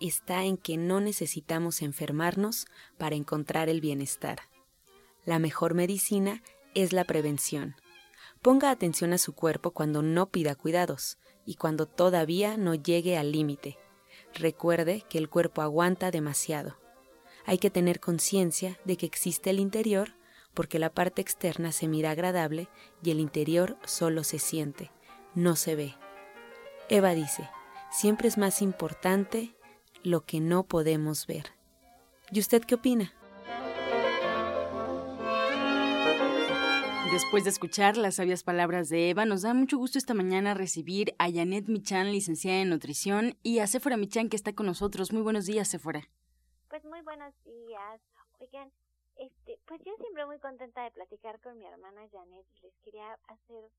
está en que no necesitamos enfermarnos para encontrar el bienestar. La mejor medicina es la prevención. Ponga atención a su cuerpo cuando no pida cuidados y cuando todavía no llegue al límite. Recuerde que el cuerpo aguanta demasiado. Hay que tener conciencia de que existe el interior porque la parte externa se mira agradable y el interior solo se siente, no se ve. Eva dice, siempre es más importante lo que no podemos ver. ¿Y usted qué opina? Después de escuchar las sabias palabras de Eva, nos da mucho gusto esta mañana recibir a Janet Michan, licenciada en nutrición, y a Sephora Michan, que está con nosotros. Muy buenos días, Sephora. Pues muy buenos días. Oigan, este, pues yo siempre muy contenta de platicar con mi hermana Janet y les quería hacer,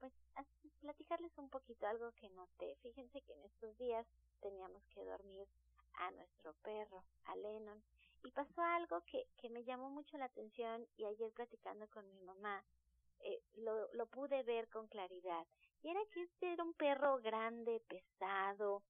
pues, platicarles un poquito algo que noté. Fíjense que en estos días teníamos que dormir a nuestro perro, a Lennon, y pasó algo que, que me llamó mucho la atención y ayer platicando con mi mamá eh, lo, lo pude ver con claridad. Y era que este era un perro grande, pesado,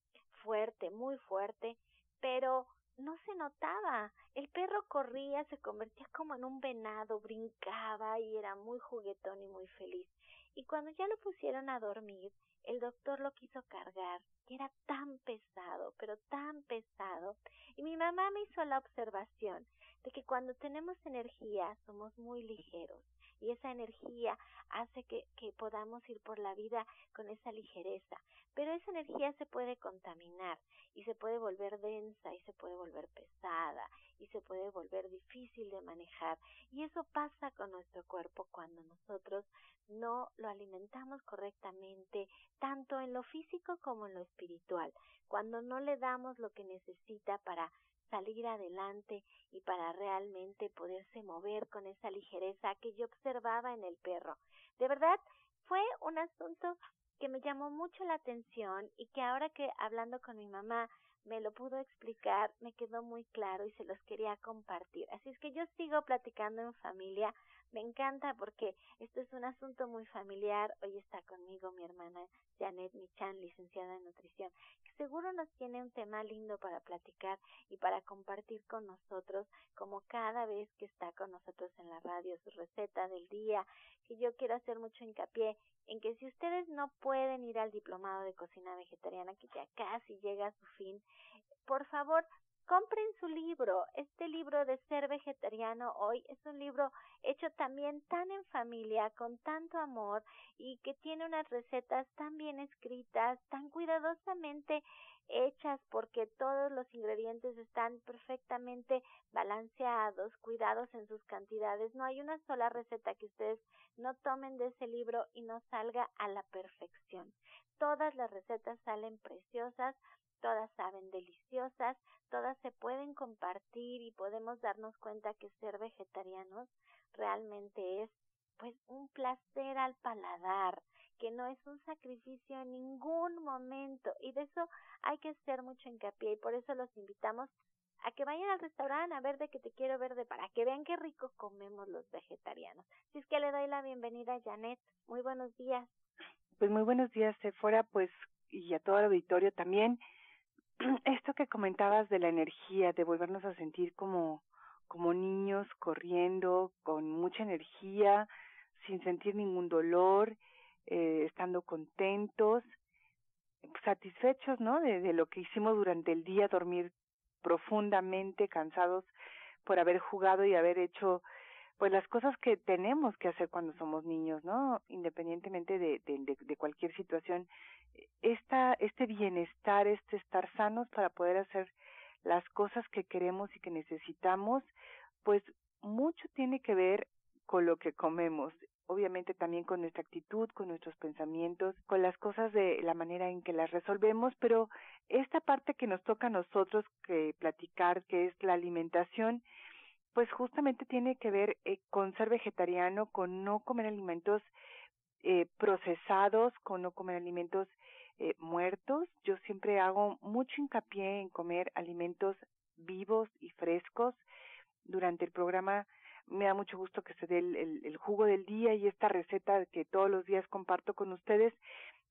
fuerte, muy fuerte, pero no se notaba. El perro corría, se convertía como en un venado, brincaba y era muy juguetón y muy feliz. Y cuando ya lo pusieron a dormir, el doctor lo quiso cargar, que era tan pesado, pero tan pesado. Y mi mamá me hizo la observación de que cuando tenemos energía somos muy ligeros y esa energía hace que, podamos ir por la vida con esa ligereza. Pero esa energía se puede contaminar y se puede volver densa y se puede volver pesada y se puede volver difícil de manejar. Y eso pasa con nuestro cuerpo cuando nosotros no lo alimentamos correctamente, tanto en lo físico como en lo espiritual, cuando no le damos lo que necesita para salir adelante y para realmente poderse mover con esa ligereza que yo observaba en el perro. De verdad, fue un asunto que me llamó mucho la atención y que ahora que hablando con mi mamá me lo pudo explicar, me quedó muy claro y se los quería compartir. Así es que yo sigo platicando en familia me encanta porque esto es un asunto muy familiar. Hoy está conmigo mi hermana Janet Michan, licenciada en nutrición, seguro nos tiene un tema lindo para platicar y para compartir con nosotros, como cada vez que está con nosotros en la radio, su receta del día, que yo quiero hacer mucho hincapié en que si ustedes no pueden ir al diplomado de cocina vegetariana, que ya casi llega a su fin, por favor, compren su libro. Este libro de ser vegetariano hoy es un libro hecho también tan en familia, con tanto amor y que tiene unas recetas tan bien escritas, tan cuidadosamente hechas porque todos los ingredientes están perfectamente balanceados, cuidados en sus cantidades. No hay una sola receta que ustedes no tomen de ese libro y no salga a la perfección. Todas las recetas salen preciosas, todas saben deliciosas, todas se pueden compartir y podemos darnos cuenta que ser vegetarianos realmente es pues un placer al paladar, que no es un sacrificio en ningún momento y de eso hay que hacer mucho hincapié y por eso los invitamos a que vayan al restaurante a ver de que te quiero verde para que vean qué rico comemos los vegetarianos. Si es que le doy la bienvenida a Janet. Muy buenos días. Pues muy buenos días, Sephora, pues y a todo el auditorio también. esto que comentabas de la energía, de volvernos a sentir como, como niños corriendo, con mucha energía, sin sentir ningún dolor, eh, estando contentos, satisfechos, ¿no? De, de lo que hicimos durante el día, dormir profundamente, cansados, por haber jugado y haber hecho pues las cosas que tenemos que hacer cuando somos niños, ¿no? Independientemente de, de, de, cualquier situación, esta, este bienestar, este estar sanos para poder hacer las cosas que queremos y que necesitamos, pues mucho tiene que ver con lo que comemos. Obviamente también con nuestra actitud, con nuestros pensamientos, con las cosas de la manera en que las resolvemos, pero esta parte que nos toca a nosotros que platicar, que es la alimentación, pues justamente tiene que ver eh, con ser vegetariano, con no comer alimentos eh, procesados, con no comer alimentos eh, muertos. Yo siempre hago mucho hincapié en comer alimentos vivos y frescos. Durante el programa me da mucho gusto que se dé el, jugo del día y esta receta que todos los días comparto con ustedes,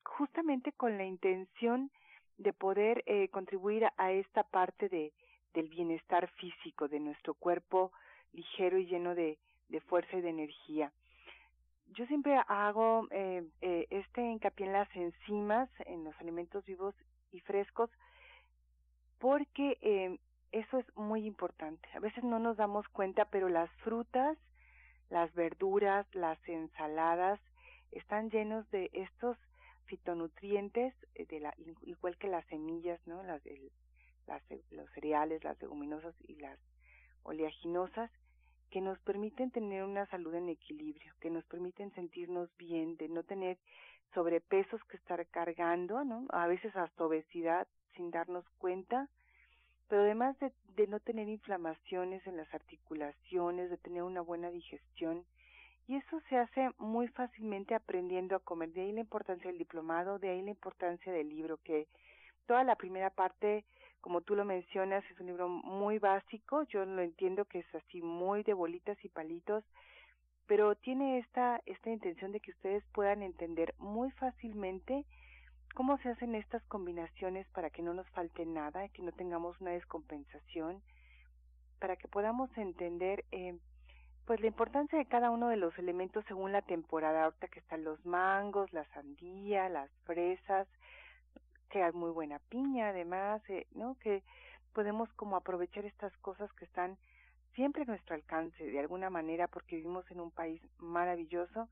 justamente con la intención de poder eh, contribuir a esta parte de, del bienestar físico de nuestro cuerpo ligero y lleno de, de fuerza y de energía. Yo siempre hago eh, eh, este hincapié en las enzimas, en los alimentos vivos y frescos, porque eh, eso es muy importante. A veces no nos damos cuenta, pero las frutas, las verduras, las ensaladas están llenos de estos fitonutrientes, eh, de la, igual que las semillas, ¿no? Las, las, los cereales, las leguminosas y las oleaginosas, que nos permiten tener una salud en equilibrio, que nos permiten sentirnos bien, de no tener sobrepesos que estar cargando, ¿no? A veces hasta obesidad sin darnos cuenta, pero además de, de no tener inflamaciones en las articulaciones, de tener una buena digestión, y eso se hace muy fácilmente aprendiendo a comer. De ahí la importancia del diplomado, de ahí la importancia del libro, que toda la primera parte, como tú lo mencionas, es un libro muy básico. Yo lo entiendo que es así muy de bolitas y palitos, pero tiene esta, esta intención de que ustedes puedan entender muy fácilmente cómo se hacen estas combinaciones para que no nos falte nada, que no tengamos una descompensación, para que podamos entender eh, pues la importancia de cada uno de los elementos según la temporada. Ahorita que están los mangos, la sandía, las fresas, que hay muy buena piña además, eh, ¿no? Que podemos como aprovechar estas cosas que están siempre a nuestro alcance de alguna manera porque vivimos en un país maravilloso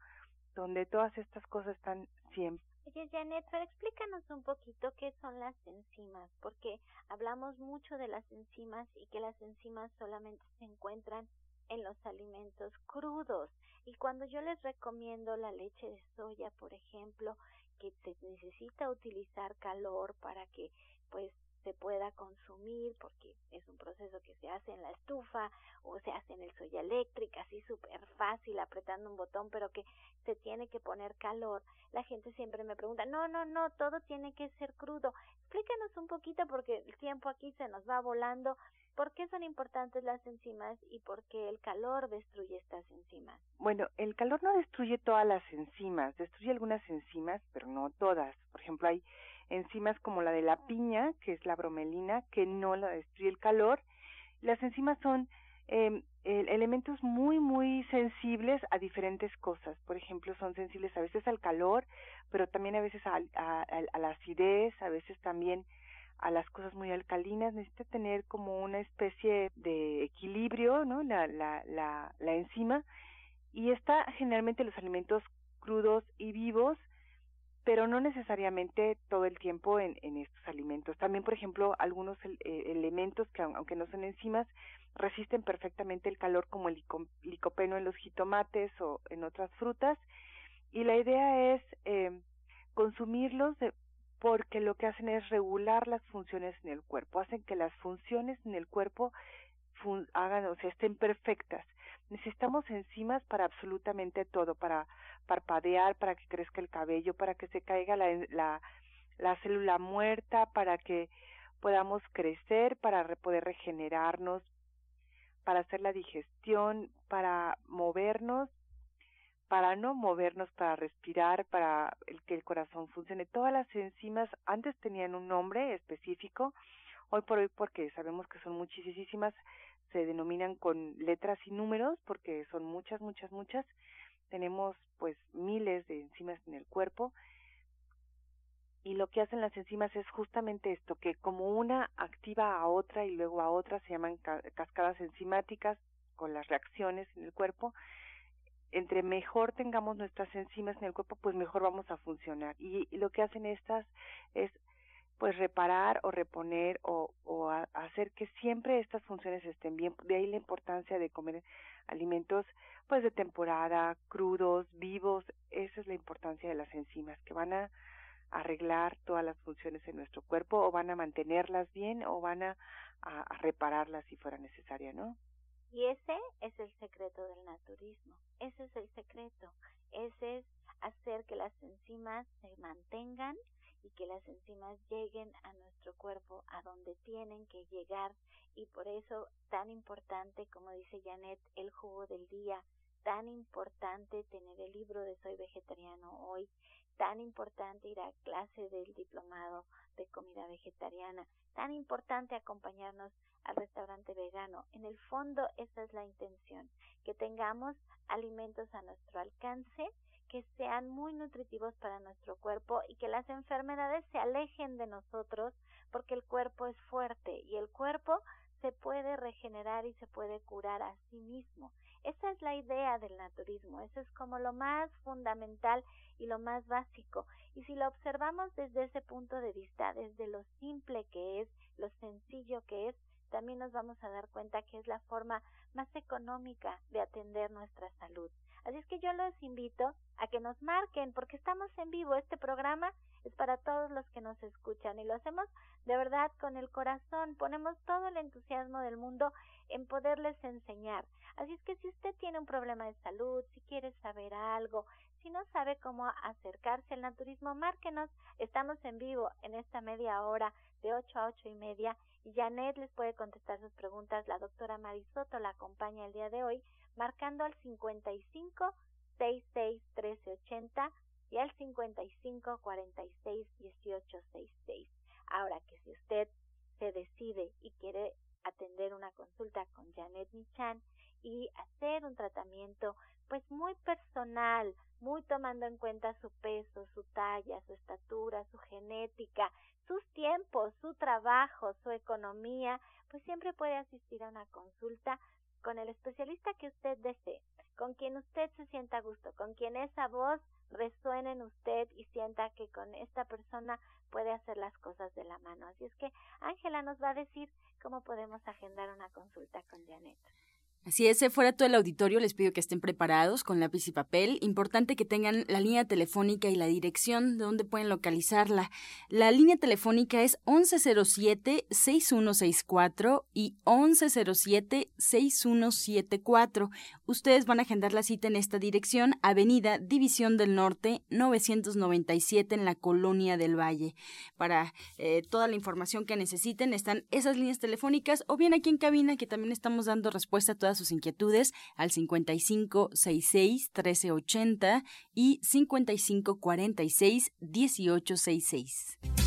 donde todas estas cosas están siempre Oye, Janet, pero explícanos un poquito qué son las enzimas, porque hablamos mucho de las enzimas y que las enzimas solamente se encuentran en los alimentos crudos. Y cuando yo les recomiendo la leche de soya, por ejemplo, que se necesita utilizar calor para que pues se pueda consumir porque es un proceso que se hace en la estufa o se hace en el soya eléctrica, así súper fácil apretando un botón, pero que se tiene que poner calor. La gente siempre me pregunta, no, no, no, todo tiene que ser crudo. Explícanos un poquito porque el tiempo aquí se nos va volando. ¿Por qué son importantes las enzimas y por qué el calor destruye estas enzimas? Bueno, el calor no destruye todas las enzimas, destruye algunas enzimas, pero no todas. Por ejemplo, hay enzimas como la de la piña, que es la bromelina, que no la destruye el calor. Las enzimas son eh, elementos muy, muy sensibles a diferentes cosas. Por ejemplo, son sensibles a veces al calor, pero también a veces a, a, a la acidez, a veces también a las cosas muy alcalinas. Necesita tener como una especie de equilibrio, ¿no? La, la, la, la enzima. Y está generalmente los alimentos crudos y vivos pero no necesariamente todo el tiempo en, estos alimentos. También, por ejemplo, algunos eh, elementos que, aunque no son enzimas, resisten perfectamente el calor, como el licopeno en los jitomates o en otras frutas. Y la idea es eh, consumirlos porque lo que hacen es regular las funciones en el cuerpo, hacen que las funciones en el cuerpo hagan, o sea, estén perfectas. Necesitamos enzimas para absolutamente todo, para parpadear, para que crezca el cabello, para que se caiga la, la, la célula muerta, para que podamos crecer, para poder regenerarnos, para hacer la digestión, para movernos, para no movernos, para respirar, para que el corazón funcione. Todas las enzimas antes tenían un nombre específico, hoy por hoy porque sabemos que son muchísimas, se denominan con letras y números porque son muchas, muchas, muchas. Tenemos pues miles de enzimas en el cuerpo. Y lo que hacen las enzimas es justamente esto, que como una activa a otra y luego a otra, se llaman cascadas enzimáticas con las reacciones en el cuerpo, entre mejor tengamos nuestras enzimas en el cuerpo, pues mejor vamos a funcionar. Y, lo que hacen estas es pues reparar o reponer o, o hacer que siempre estas funciones estén bien. De ahí la importancia de comer alimentos pues de temporada, crudos, vivos. Esa es la importancia de las enzimas, que van a arreglar todas las funciones en nuestro cuerpo o van a mantenerlas bien o van a, a repararlas si fuera necesaria, ¿no? Y ese es el secreto del naturismo, ese es el secreto, ese es hacer que las enzimas se mantengan y que las enzimas lleguen a nuestro cuerpo a donde tienen que llegar y por eso tan importante, como dice Janet, el jugo del día, tan importante tener el libro de Soy Vegetariano hoy, tan importante ir a clase del diplomado de comida vegetariana, tan importante acompañarnos al restaurante vegano. En el fondo esa es la intención, que tengamos alimentos a nuestro alcance, que sean muy nutritivos para nuestro cuerpo y que las enfermedades se alejen de nosotros porque el cuerpo es fuerte y el cuerpo se puede regenerar y se puede curar a sí mismo. Esa es la idea del naturismo, eso es como lo más fundamental y lo más básico. Y si lo observamos desde ese punto de vista, desde lo simple que es, lo sencillo que es, también nos vamos a dar cuenta que es la forma más económica de atender nuestra salud. Así es que yo los invito a que nos marquen porque estamos en vivo. Este programa es para todos los que nos escuchan y lo hacemos de verdad con el corazón. Ponemos todo el entusiasmo del mundo en poderles enseñar. Así es que si usted tiene un problema de salud, si quiere saber algo, si no sabe cómo acercarse al naturismo, márquenos. Estamos en vivo en esta media hora de 8 a ocho y media y Janet les puede contestar sus preguntas. La doctora Marisoto la acompaña el día de hoy marcando al 55 66 13 80 y al 55 46 18 66. Ahora que si usted se decide y quiere atender una consulta con Janet Michan y hacer un tratamiento pues muy personal, muy tomando en cuenta su peso, su talla, su estatura, su genética, sus tiempos, su trabajo, su economía, pues siempre puede asistir a una consulta con el especialista que usted desee, con quien usted se sienta a gusto, con quien esa voz resuene en usted y sienta que con esta persona puede hacer las cosas de la mano. Así es que Ángela nos va a decir cómo podemos agendar una consulta con Janet. Así es, fuera todo el auditorio, les pido que estén preparados con lápiz y papel. Importante que tengan la línea telefónica y la dirección de donde pueden localizarla. La línea telefónica es 1107-6164 y 1107-6174. Ustedes van a agendar la cita en esta dirección, Avenida División del Norte, 997 en la Colonia del Valle. Para eh, toda la información que necesiten están esas líneas telefónicas o bien aquí en cabina que también estamos dando respuesta a todas sus inquietudes al 5566 1380 y 5546 1866.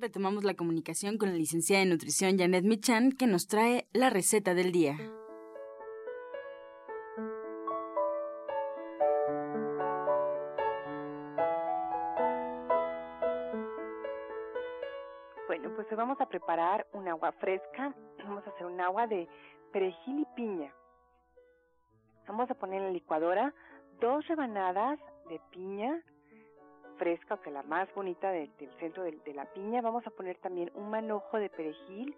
retomamos la comunicación con la licenciada en nutrición Janet Michan, que nos trae la receta del día. Bueno, pues vamos a preparar un agua fresca. Vamos a hacer un agua de perejil y piña. Vamos a poner en la licuadora dos rebanadas de piña, fresca, que la más bonita del centro de, la piña. Vamos a poner también un manojo de perejil,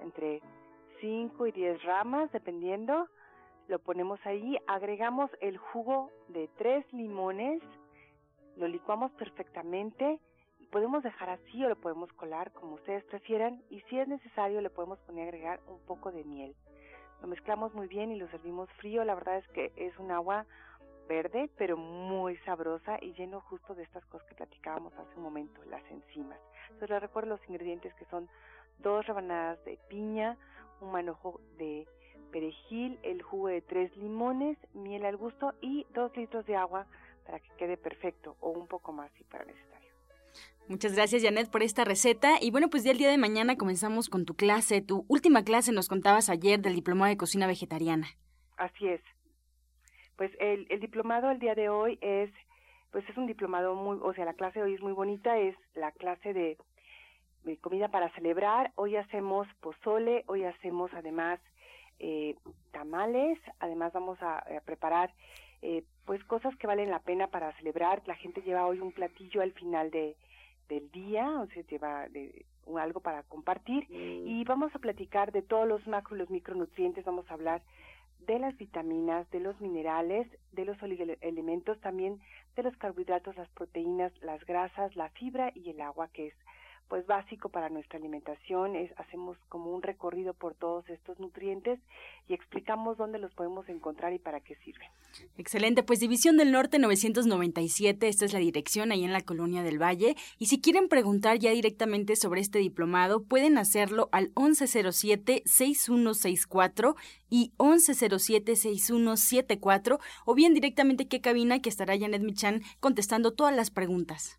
entre 5 y 10 ramas, dependiendo. Lo ponemos ahí, agregamos el jugo de tres limones, lo licuamos perfectamente, podemos dejar así o lo podemos colar como ustedes prefieran y si es necesario le podemos poner agregar un poco de miel. Lo mezclamos muy bien y lo servimos frío, la verdad es que es un agua verde, pero muy sabrosa y lleno justo de estas cosas que platicábamos hace un momento, las enzimas. Entonces les recuerdo los ingredientes que son dos rebanadas de piña, un manojo de perejil, el jugo de tres limones, miel al gusto y dos litros de agua para que quede perfecto o un poco más si para necesario. Muchas gracias Janet por esta receta y bueno pues ya el día de mañana comenzamos con tu clase, tu última clase nos contabas ayer del diplomado de cocina vegetariana. Así es. Pues el, el diplomado el día de hoy es pues es un diplomado muy, o sea la clase de hoy es muy bonita, es la clase de comida para celebrar. Hoy hacemos pozole, hoy hacemos además eh, tamales, además vamos a, preparar eh, pues cosas que valen la pena para celebrar. La gente lleva hoy un platillo al final de, del día, o sea, lleva de, algo para compartir mm. y vamos a platicar de todos los macro y los micronutrientes, vamos a hablar de las vitaminas, de los minerales, de los elementos, también de los carbohidratos, las proteínas, las grasas, la fibra y el agua, que es pues básico para nuestra alimentación es hacemos como un recorrido por todos estos nutrientes y explicamos dónde los podemos encontrar y para qué sirven. Excelente, pues División del Norte 997, esta es la dirección ahí en la Colonia del Valle y si quieren preguntar ya directamente sobre este diplomado pueden hacerlo al 1107 6164 y 1107 6174 o bien directamente que cabina que estará Janet Michan contestando todas las preguntas.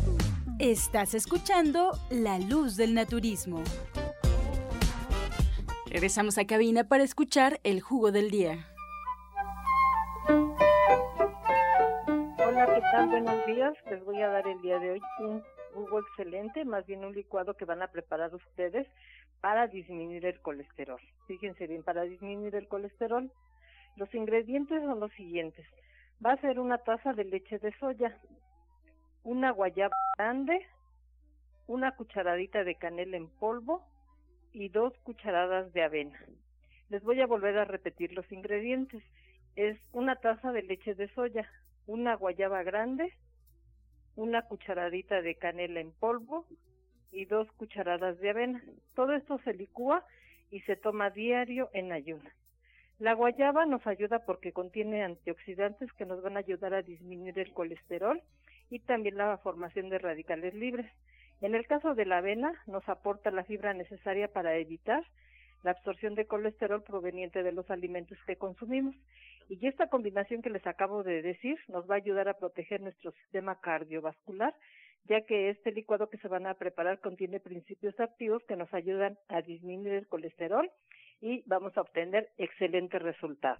Estás escuchando La Luz del Naturismo. Regresamos a cabina para escuchar el jugo del día. Hola, ¿qué tal? Buenos días. Les voy a dar el día de hoy un jugo excelente, más bien un licuado que van a preparar ustedes para disminuir el colesterol. Fíjense bien, para disminuir el colesterol, los ingredientes son los siguientes. Va a ser una taza de leche de soya, una guayaba grande, una cucharadita de canela en polvo y dos cucharadas de avena. Les voy a volver a repetir los ingredientes. Es una taza de leche de soya, una guayaba grande, una cucharadita de canela en polvo y dos cucharadas de avena. Todo esto se licúa y se toma diario en ayunas. La guayaba nos ayuda porque contiene antioxidantes que nos van a ayudar a disminuir el colesterol y también la formación de radicales libres. En el caso de la avena, nos aporta la fibra necesaria para evitar la absorción de colesterol proveniente de los alimentos que consumimos. Y esta combinación que les acabo de decir nos va a ayudar a proteger nuestro sistema cardiovascular, ya que este licuado que se van a preparar contiene principios activos que nos ayudan a disminuir el colesterol y vamos a obtener excelentes resultados.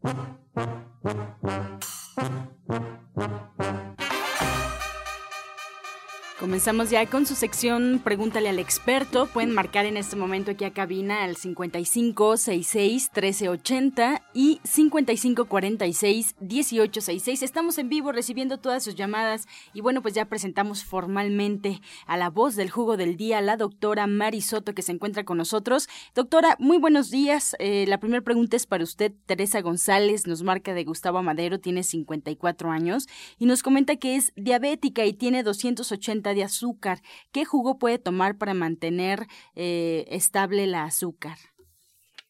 Comenzamos ya con su sección Pregúntale al experto. Pueden marcar en este momento aquí a cabina al 5566 1380 y 5546 1866. Estamos en vivo recibiendo todas sus llamadas y bueno, pues ya presentamos formalmente a la voz del jugo del día, la doctora Mari Soto que se encuentra con nosotros. Doctora, muy buenos días. Eh, la primera pregunta es para usted. Teresa González nos marca de Gustavo Madero, tiene 54 años y nos comenta que es diabética y tiene 280 de azúcar. ¿Qué jugo puede tomar para mantener eh, estable la azúcar?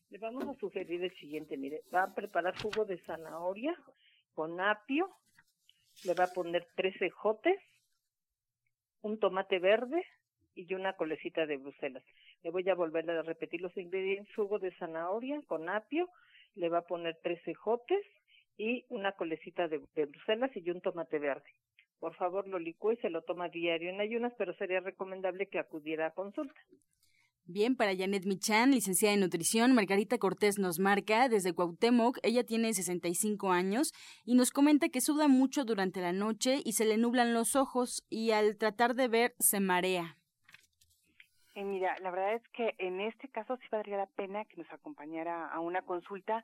Le vamos a sugerir el siguiente, mire, va a preparar jugo de zanahoria con apio, le va a poner tres ejotes, un tomate verde y una colecita de Bruselas. Le voy a volver a repetir los ingredientes, jugo de zanahoria con apio, le va a poner tres ejotes y una colecita de Bruselas y un tomate verde por favor lo licúe y se lo toma diario en ayunas, pero sería recomendable que acudiera a consulta. Bien, para Janet Michan, licenciada en nutrición, Margarita Cortés nos marca desde Cuauhtémoc, ella tiene 65 años y nos comenta que suda mucho durante la noche y se le nublan los ojos y al tratar de ver se marea. Eh, mira, la verdad es que en este caso sí valdría la pena que nos acompañara a una consulta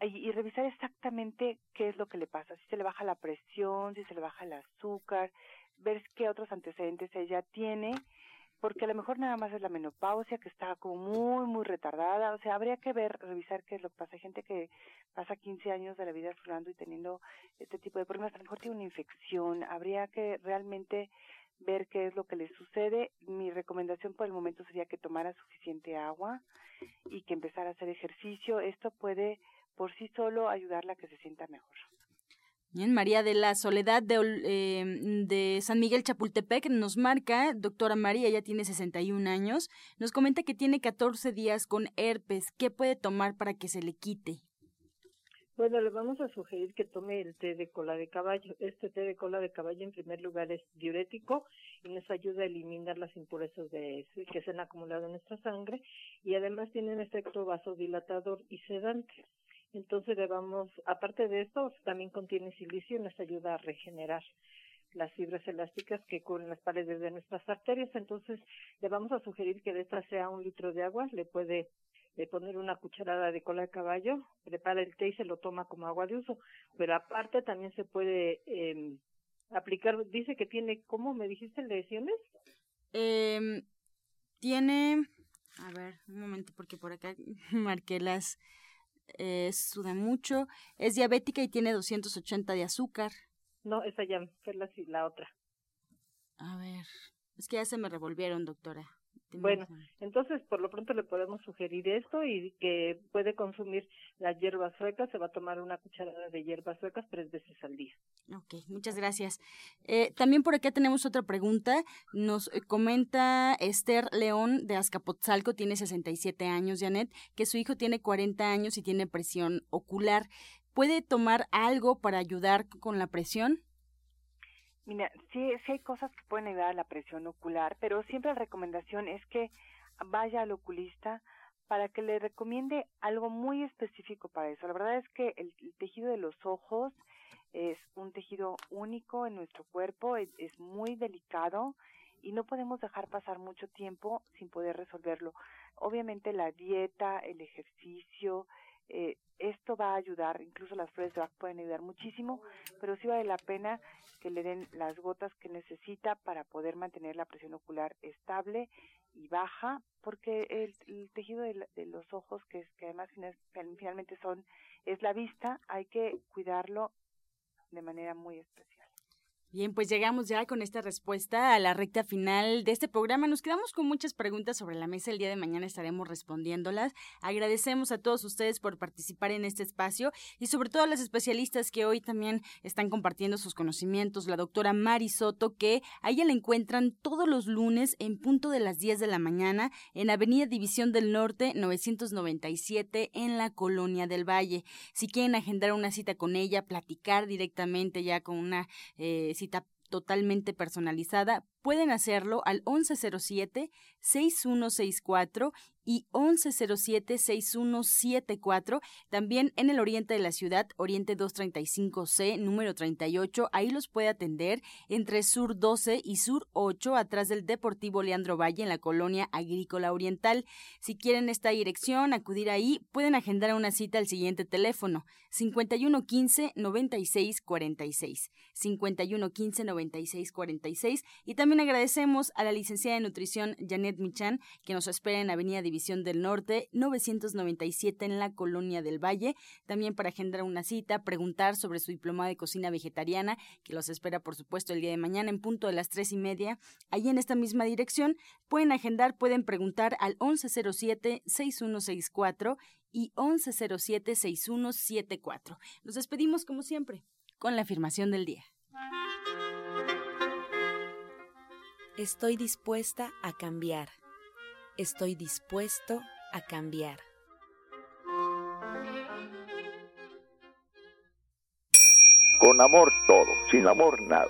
y, revisar exactamente qué es lo que le pasa, si se le baja la presión, si se le baja el azúcar, ver qué otros antecedentes ella tiene, porque a lo mejor nada más es la menopausia que está como muy, muy retardada, o sea, habría que ver, revisar qué es lo que pasa. Gente que pasa 15 años de la vida estudiando y teniendo este tipo de problemas, a lo mejor tiene una infección, habría que realmente ver qué es lo que le sucede. Mi recomendación por el momento sería que tomara suficiente agua y que empezara a hacer ejercicio. Esto puede por sí solo ayudarla a que se sienta mejor. Bien, María de la Soledad de, eh, de, San Miguel Chapultepec nos marca, doctora María, ya tiene 61 años, nos comenta que tiene 14 días con herpes. ¿Qué puede tomar para que se le quite? Bueno, le vamos a sugerir que tome el té de cola de caballo. Este té de cola de caballo, en primer lugar, es diurético y nos ayuda a eliminar las impurezas de, que se han acumulado en nuestra sangre y además tiene un efecto vasodilatador y sedante. Entonces le vamos, aparte de esto, también contiene silicio y nos ayuda a regenerar las fibras elásticas que cubren las paredes de nuestras arterias. Entonces le vamos a sugerir que de esta sea un litro de agua, le puede poner una cucharada de cola de caballo, prepara el té y se lo toma como agua de uso. Pero aparte también se puede eh, aplicar, dice que tiene, ¿cómo me dijiste lesiones? Eh, tiene, a ver, un momento porque por acá marqué las eh, suda mucho, es diabética y tiene 280 de azúcar. No, esa ya fue la, la otra. A ver, es que ya se me revolvieron, doctora. Bueno, entonces por lo pronto le podemos sugerir esto y que puede consumir las hierbas suecas, se va a tomar una cucharada de hierbas suecas tres veces al día. Ok, muchas gracias. Eh, también por acá tenemos otra pregunta. Nos eh, comenta Esther León de Azcapotzalco, tiene 67 años, Janet, que su hijo tiene 40 años y tiene presión ocular. ¿Puede tomar algo para ayudar con la presión? Mira, sí, sí hay cosas que pueden ayudar a la presión ocular, pero siempre la recomendación es que vaya al oculista para que le recomiende algo muy específico para eso. La verdad es que el, tejido de los ojos es un tejido único en nuestro cuerpo, es, es, muy delicado y no podemos dejar pasar mucho tiempo sin poder resolverlo. Obviamente la dieta, el ejercicio, eh, esto va a ayudar, incluso las flores de Bach pueden ayudar muchísimo, pero sí vale la pena que le den las gotas que necesita para poder mantener la presión ocular estable y baja, porque el, tejido de, los ojos, que, es, que además finalmente son, es la vista, hay que cuidarlo de manera muy especial. Bien, pues llegamos ya con esta respuesta a la recta final de este programa. Nos quedamos con muchas preguntas sobre la mesa. El día de mañana estaremos respondiéndolas. Agradecemos a todos ustedes por participar en este espacio y sobre todo a las especialistas que hoy también están compartiendo sus conocimientos. La doctora Mari Soto, que a ella la encuentran todos los lunes en punto de las 10 de la mañana en Avenida División del Norte 997 en la Colonia del Valle. Si quieren agendar una cita con ella, platicar directamente ya con una... Eh, cita totalmente personalizada, pueden hacerlo al 1107-6164 y 1107-6174. También en el oriente de la ciudad, Oriente 235C, número 38. Ahí los puede atender entre Sur 12 y Sur 8, atrás del Deportivo Leandro Valle, en la colonia agrícola oriental. Si quieren esta dirección, acudir ahí, pueden agendar una cita al siguiente teléfono: 5115-9646. 5115-9646. Y también agradecemos a la licenciada de nutrición Janet Michan, que nos espera en Avenida División del Norte, 997 en la Colonia del Valle. También para agendar una cita, preguntar sobre su diploma de cocina vegetariana, que los espera, por supuesto, el día de mañana en punto de las tres y media. Allí en esta misma dirección pueden agendar, pueden preguntar al 1107-6164 y 1107-6174. Nos despedimos como siempre con la afirmación del día. Estoy dispuesta a cambiar. Estoy dispuesto a cambiar. Con amor todo, sin amor nada.